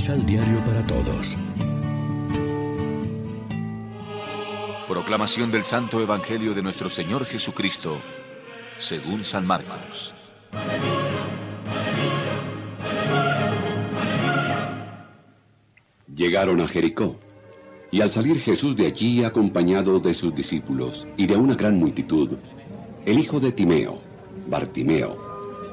Misal Diario para Todos. Proclamación del Santo Evangelio de nuestro Señor Jesucristo, según San Marcos. Llegaron a Jericó, y al salir Jesús de allí acompañado de sus discípulos y de una gran multitud, el hijo de Timeo, Bartimeo,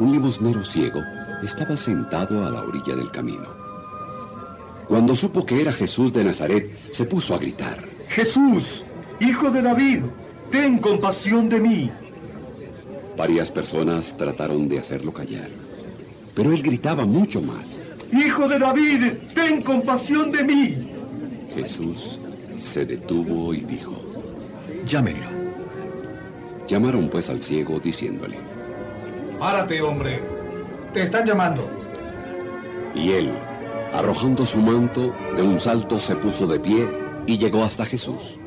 un limosnero ciego, estaba sentado a la orilla del camino. Cuando supo que era Jesús de Nazaret, se puso a gritar. Jesús, hijo de David, ten compasión de mí. Varias personas trataron de hacerlo callar, pero él gritaba mucho más. Hijo de David, ten compasión de mí. Jesús se detuvo y dijo, Llámenlo. Llamaron pues al ciego diciéndole, Párate, hombre. Te están llamando. Y él, arrojando su manto, de un salto se puso de pie y llegó hasta Jesús.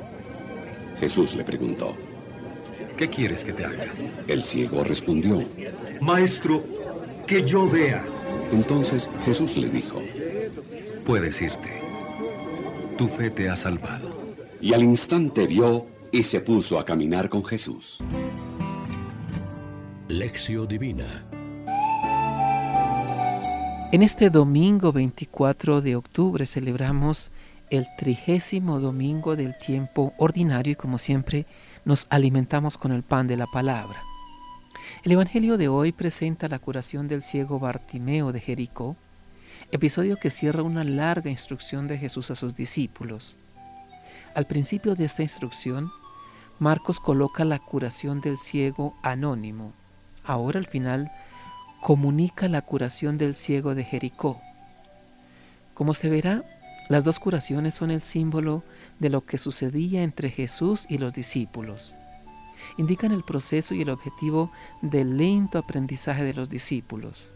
Jesús le preguntó. ¿Qué quieres que te haga? El ciego respondió. Maestro, que yo vea. Entonces Jesús le dijo. Puedes irte. Tu fe te ha salvado. Y al instante vio y se puso a caminar con Jesús. Lección Divina. En este domingo 24 de octubre celebramos el trigésimo domingo del tiempo ordinario y como siempre nos alimentamos con el pan de la palabra. El Evangelio de hoy presenta la curación del ciego Bartimeo de Jericó, episodio que cierra una larga instrucción de Jesús a sus discípulos. Al principio de esta instrucción, Marcos coloca la curación del ciego anónimo. Ahora al final comunica la curación del ciego de Jericó. Como se verá, las dos curaciones son el símbolo de lo que sucedía entre Jesús y los discípulos. Indican el proceso y el objetivo del lento aprendizaje de los discípulos.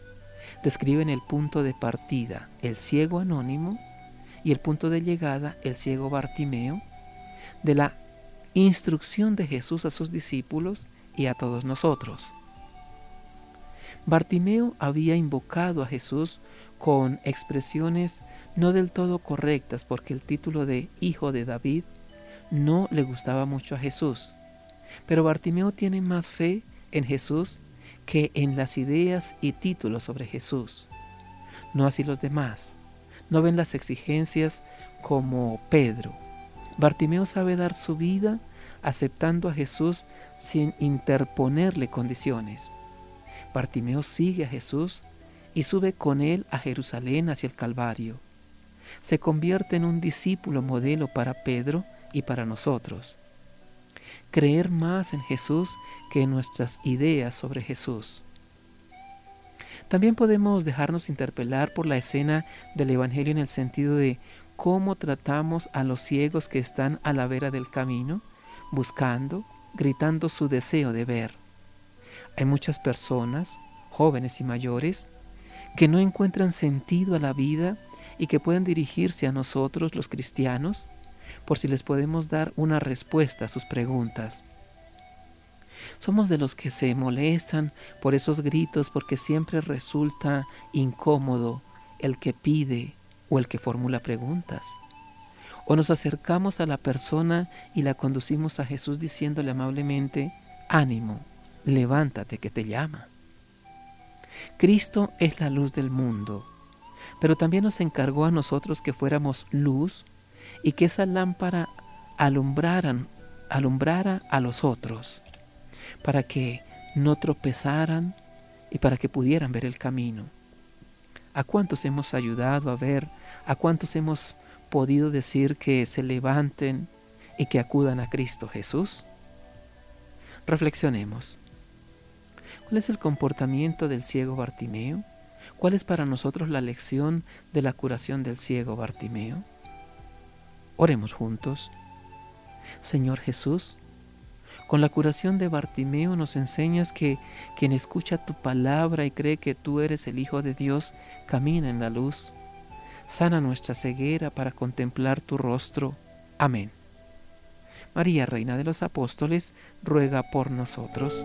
Describen el punto de partida, el ciego anónimo, y el punto de llegada, el ciego Bartimeo, de la instrucción de Jesús a sus discípulos y a todos nosotros. Bartimeo había invocado a Jesús con expresiones no del todo correctas porque el título de Hijo de David no le gustaba mucho a Jesús. Pero Bartimeo tiene más fe en Jesús que en las ideas y títulos sobre Jesús. No así los demás. No ven las exigencias como Pedro. Bartimeo sabe dar su vida aceptando a Jesús sin interponerle condiciones. Bartimeo sigue a Jesús y sube con él a Jerusalén hacia el Calvario. Se convierte en un discípulo modelo para Pedro y para nosotros. Creer más en Jesús que en nuestras ideas sobre Jesús. También podemos dejarnos interpelar por la escena del Evangelio en el sentido de cómo tratamos a los ciegos que están a la vera del camino, buscando, gritando su deseo de ver. Hay muchas personas, jóvenes y mayores, que no encuentran sentido a la vida y que pueden dirigirse a nosotros los cristianos por si les podemos dar una respuesta a sus preguntas. Somos de los que se molestan por esos gritos porque siempre resulta incómodo el que pide o el que formula preguntas. O nos acercamos a la persona y la conducimos a Jesús diciéndole amablemente, ánimo, levántate que te llama. Cristo es la luz del mundo, pero también nos encargó a nosotros que fuéramos luz y que esa lámpara alumbraran, alumbrara a los otros, para que no tropezaran y para que pudieran ver el camino. ¿A cuántos hemos ayudado a ver? ¿A cuántos hemos podido decir que se levanten y que acudan a Cristo Jesús? Reflexionemos. ¿Cuál es el comportamiento del ciego Bartimeo? ¿Cuál es para nosotros la lección de la curación del ciego Bartimeo? Oremos juntos. Señor Jesús, con la curación de Bartimeo nos enseñas que quien escucha tu palabra y cree que tú eres el Hijo de Dios, camina en la luz. Sana nuestra ceguera para contemplar tu rostro. Amén. María, Reina de los Apóstoles, ruega por nosotros.